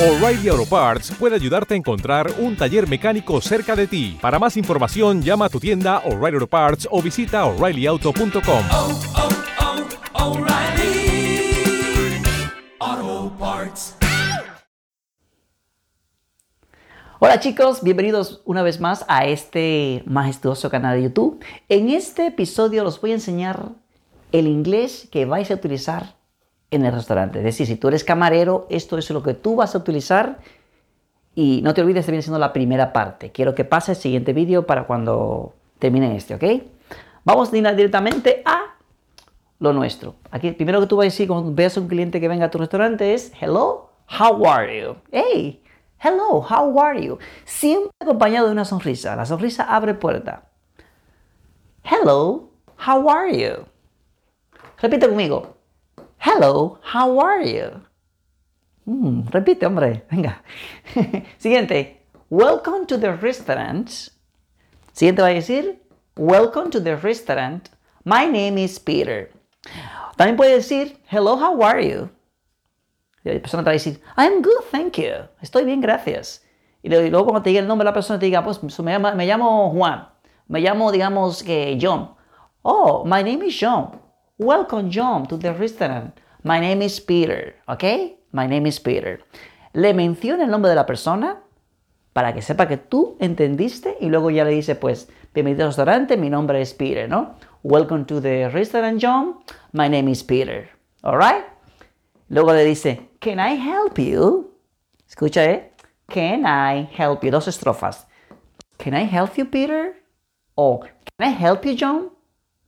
O'Reilly Auto Parts puede ayudarte a encontrar un taller mecánico cerca de ti. Para más información, llama a tu tienda O'Reilly Auto Parts o visita oreillyauto.com. Hola chicos, bienvenidos una vez más a este majestuoso canal de YouTube. En este episodio os voy a enseñar el inglés que vais a utilizar en el restaurante. Es decir, si tú eres camarero, esto es lo que tú vas a utilizar y no te olvides, de viene siendo la primera parte. Quiero que pase el siguiente vídeo para cuando termine este, ¿ok? Vamos directamente a lo nuestro. Aquí, primero que tú vas a decir cuando veas a un cliente que venga a tu restaurante es Hello, how are you? Hey, hello, how are you? Siempre acompañado de una sonrisa. La sonrisa abre puerta. Hello, how are you? Repite conmigo. Hello, how are you? Mm, repite, hombre. Venga. Siguiente. Welcome to the restaurant. Siguiente va a decir. Welcome to the restaurant. My name is Peter. También puede decir. Hello, how are you? La persona te va a decir. I'm good, thank you. Estoy bien, gracias. Y luego cuando te diga el nombre de la persona, te diga, pues me, llama, me llamo Juan. Me llamo, digamos, que John. Oh, my name is John. Welcome, John, to the restaurant. My name is Peter, ¿ok? My name is Peter. Le menciona el nombre de la persona para que sepa que tú entendiste y luego ya le dice, pues, bienvenido al restaurante, mi nombre es Peter, ¿no? Welcome to the restaurant, John. My name is Peter. Alright? Luego le dice, Can I help you? Escucha, ¿eh? Can I help you? Dos estrofas. Can I help you, Peter? O Can I help you, John?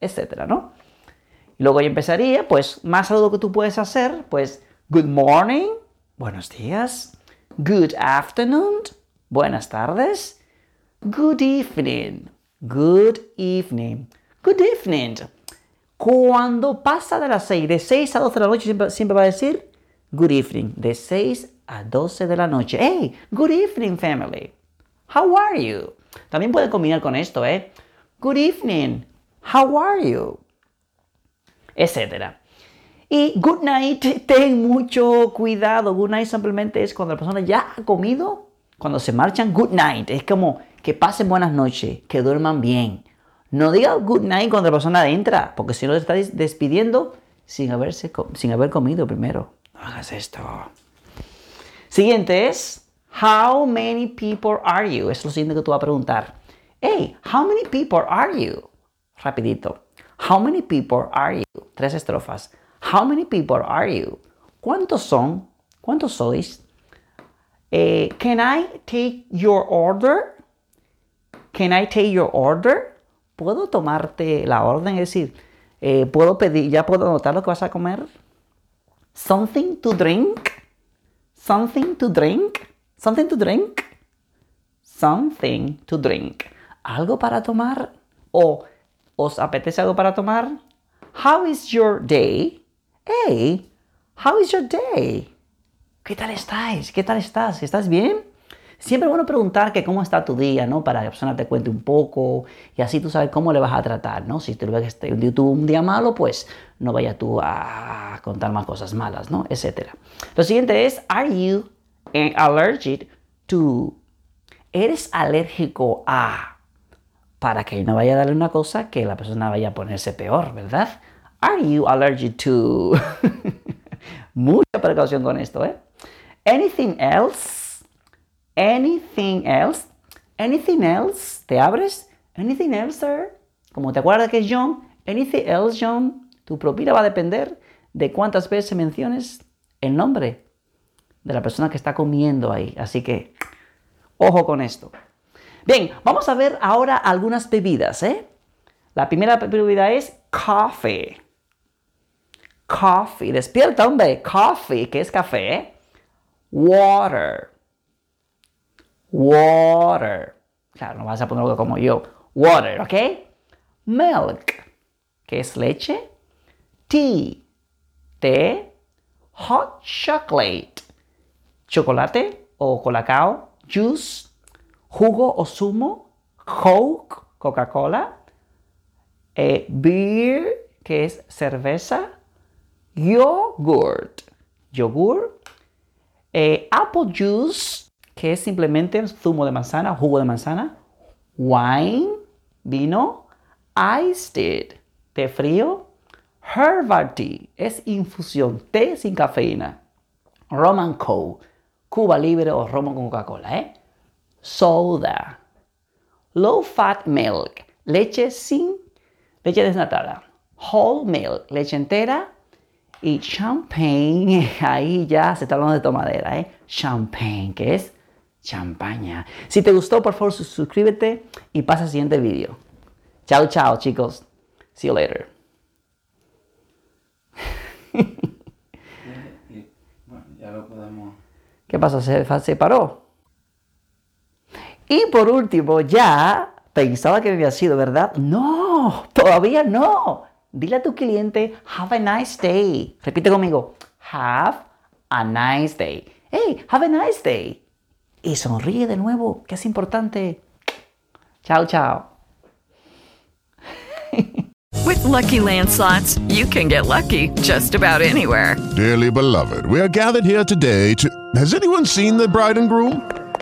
Etcétera, ¿no? Y luego ya empezaría, pues, más saludo que tú puedes hacer, pues, Good morning, buenos días. Good afternoon, buenas tardes. Good evening, good evening, good evening. Cuando pasa de las 6, de 6 a 12 de la noche, siempre, siempre va a decir good evening. De 6 a 12 de la noche. Hey, good evening, family. How are you? También puede combinar con esto, ¿eh? Good evening. How are you? Etcétera. Y good night, ten mucho cuidado. Good night simplemente es cuando la persona ya ha comido, cuando se marchan, good night. Es como que pasen buenas noches, que duerman bien. No diga good night cuando la persona entra, porque si no te está despidiendo sin, haberse, sin haber comido primero. No hagas esto. Siguiente es, how many people are you? Es lo siguiente que tú vas a preguntar. Hey, how many people are you? Rapidito. How many people are you? Tres estrofas. How many people are you? ¿Cuántos son? ¿Cuántos sois? Eh, can I take your order? Can I take your order? ¿Puedo tomarte la orden? Es decir, eh, ¿puedo pedir, ya puedo anotar lo que vas a comer? Something to drink? Something to drink? Something to drink? Something to drink. ¿Algo para tomar? ¿O os apetece algo para tomar? How is your day? Hey, how is your day? ¿Qué tal estáis? ¿Qué tal estás? ¿Estás bien? Siempre es bueno preguntar que cómo está tu día, ¿no? Para que la persona te cuente un poco y así tú sabes cómo le vas a tratar, ¿no? Si tú ves que un día malo, pues no vaya tú a contar más cosas malas, ¿no? Etcétera. Lo siguiente es, are you allergic to? ¿Eres alérgico a? Para que no vaya a darle una cosa que la persona vaya a ponerse peor, ¿verdad? Are you allergic to? Mucha precaución con esto, ¿eh? Anything else? Anything else? Anything else? ¿Te abres? Anything else, sir? Como te acuerdas que es John, anything else, John? Tu propina va a depender de cuántas veces menciones el nombre de la persona que está comiendo ahí. Así que, ojo con esto. Bien, vamos a ver ahora algunas bebidas, ¿eh? La primera bebida es coffee. Coffee. Despierta, hombre. Coffee, que es café, ¿eh? Water. Water. Claro, no vas a ponerlo como yo. Water, ¿ok? Milk, que es leche. Tea, té. Hot chocolate, chocolate o colacao. Juice, jugo o zumo. Coke, Coca-Cola. Eh, beer, que es cerveza. Yogurt, yogur. Eh, apple juice, que es simplemente zumo de manzana, jugo de manzana. Wine, vino. Iced tea, té frío. Herbal tea, es infusión, té sin cafeína. Roman Coke, Cuba Libre o Romo con Coca-Cola, ¿eh? Soda. Low fat milk, leche sin, leche desnatada. Whole milk, leche entera. Y champagne, ahí ya se está hablando de tomadera, ¿eh? Champagne, que es champaña. Si te gustó, por favor, suscríbete y pasa al siguiente vídeo. Chao, chao, chicos. See you later. ¿Qué pasó? ¿Se, se paró? Y por último, ya pensaba que me había sido, ¿verdad? No, todavía no. Dile a tu cliente, have a nice day. Repite conmigo, have a nice day. Hey, have a nice day. Y sonríe de nuevo, que es importante. Chao, chao. With Lucky Land slots, you can get lucky just about anywhere. Dearly beloved, we are gathered here today to. Has anyone seen the bride and groom?